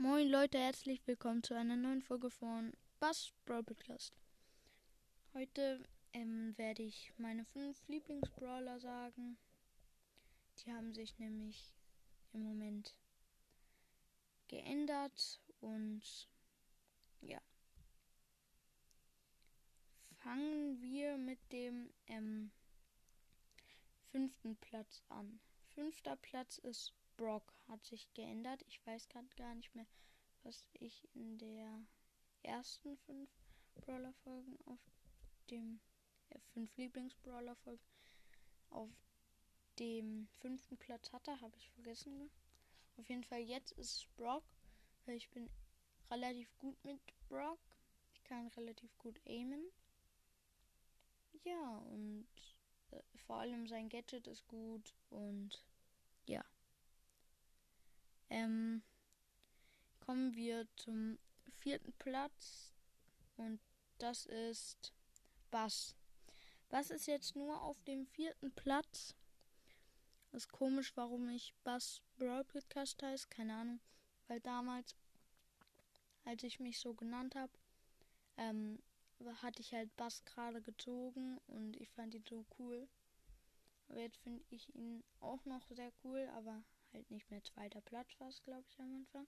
Moin Leute, herzlich willkommen zu einer neuen Folge von Bass Brawl Podcast. Heute ähm, werde ich meine fünf Lieblingsbrawler sagen. Die haben sich nämlich im Moment geändert und ja. Fangen wir mit dem ähm, fünften Platz an. Fünfter Platz ist Brock. Hat sich geändert. Ich weiß gerade gar nicht mehr, was ich in der ersten fünf Brawler-Folgen auf dem äh, fünf Lieblings-Brawler-Folgen auf dem fünften Platz hatte, habe ich vergessen. Ne? Auf jeden Fall jetzt ist es Brock, weil ich bin relativ gut mit Brock. Ich kann relativ gut aimen. Ja, und äh, vor allem sein Gadget ist gut und. Ähm, kommen wir zum vierten Platz und das ist Bass. Bass ist jetzt nur auf dem vierten Platz. Ist komisch, warum ich Bass Brawl Podcast heißt, keine Ahnung. Weil damals, als ich mich so genannt habe, ähm, hatte ich halt Bass gerade gezogen und ich fand ihn so cool. Aber jetzt finde ich ihn auch noch sehr cool, aber halt nicht mehr zweiter Platz war es, glaube ich, am Anfang.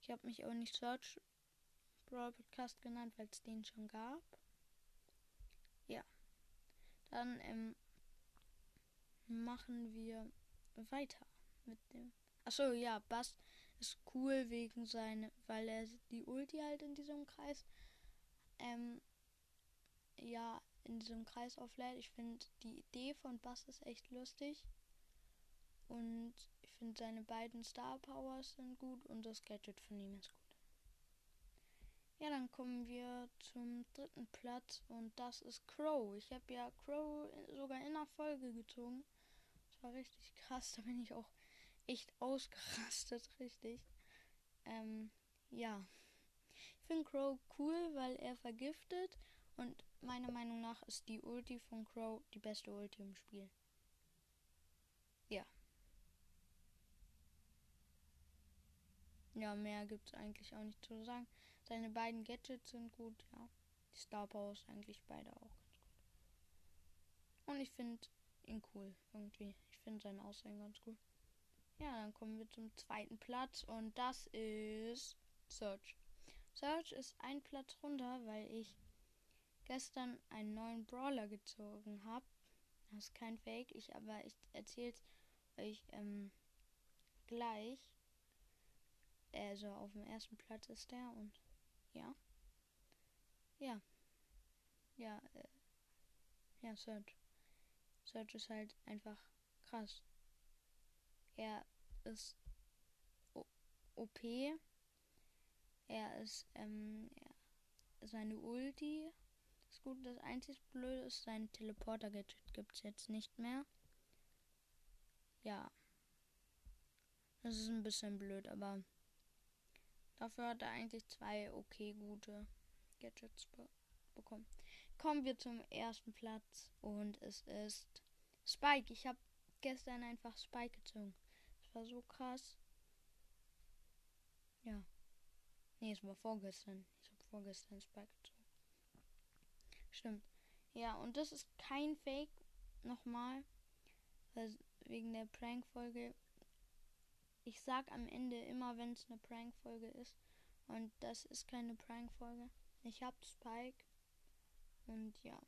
Ich habe mich auch nicht Search Brawl Podcast genannt, weil es den schon gab. Ja. Dann ähm, machen wir weiter mit dem. Achso, ja, Bass ist cool wegen seine, weil er die Ulti halt in diesem Kreis ähm, ja, in diesem Kreis auflädt. Ich finde die Idee von Bass ist echt lustig. Und ich finde seine beiden Star Powers sind gut und das Gadget von ihm ist gut. Ja, dann kommen wir zum dritten Platz und das ist Crow. Ich habe ja Crow sogar in der Folge gezogen. Das war richtig krass, da bin ich auch echt ausgerastet, richtig. Ähm, ja. Ich finde Crow cool, weil er vergiftet und meiner Meinung nach ist die Ulti von Crow die beste Ulti im Spiel. Ja. Ja, mehr gibt es eigentlich auch nicht zu sagen. Seine beiden Gadgets sind gut, ja. Die Star Powers eigentlich beide auch ganz gut. Und ich finde ihn cool, irgendwie. Ich finde sein Aussehen ganz cool. Ja, dann kommen wir zum zweiten Platz und das ist Search. Search ist ein Platz runter, weil ich gestern einen neuen Brawler gezogen habe. Das ist kein Fake, ich aber ich erzähl's euch ähm, gleich. Also auf dem ersten Platz ist der und ja. Ja. Ja, äh, ja, Search. Search ist halt einfach krass. Er ist OP. Er ist, ähm, ja, seine Ulti ist gut. Das einzige Blöde ist, sein Teleporter-Gadget gibt es jetzt nicht mehr. Ja. Das ist ein bisschen blöd, aber dafür hat er eigentlich zwei okay gute Gadgets be bekommen. Kommen wir zum ersten Platz und es ist Spike. Ich habe gestern einfach Spike gezogen. Das war so krass. Ja. Nee, es war vorgestern. Ich habe vorgestern Spike gezogen. Stimmt. Ja, und das ist kein Fake. Nochmal. Wegen der Prank-Folge. Ich sag am Ende immer, wenn es eine Prank-Folge ist. Und das ist keine Prank-Folge. Ich hab Spike. Und ja.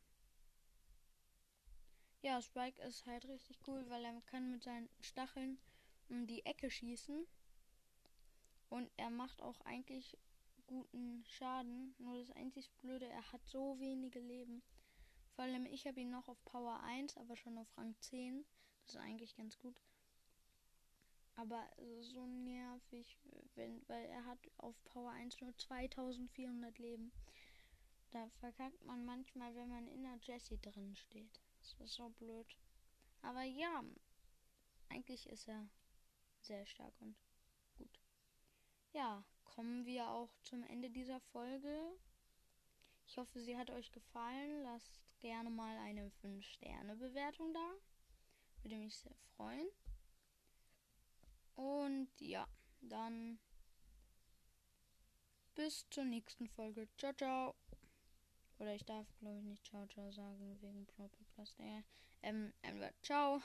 Ja, Spike ist halt richtig cool, weil er kann mit seinen Stacheln um die Ecke schießen. Und er macht auch eigentlich guten Schaden. Nur das einzig Blöde, er hat so wenige Leben. Vor allem ich habe ihn noch auf Power 1, aber schon auf Rang 10. Das ist eigentlich ganz gut. Aber so nervig, wenn, weil er hat auf Power 1 nur 2400 Leben. Da verkackt man manchmal, wenn man in der Jessie drin steht. Das ist so blöd. Aber ja, eigentlich ist er sehr stark und gut. Ja, kommen wir auch zum Ende dieser Folge. Ich hoffe, sie hat euch gefallen. Lasst gerne mal eine 5-Sterne-Bewertung da. Würde mich sehr freuen. Und ja, dann bis zur nächsten Folge. Ciao, ciao. Oder ich darf, glaube ich, nicht ciao, ciao sagen wegen Pro Podcast. Äh, ähm, ciao.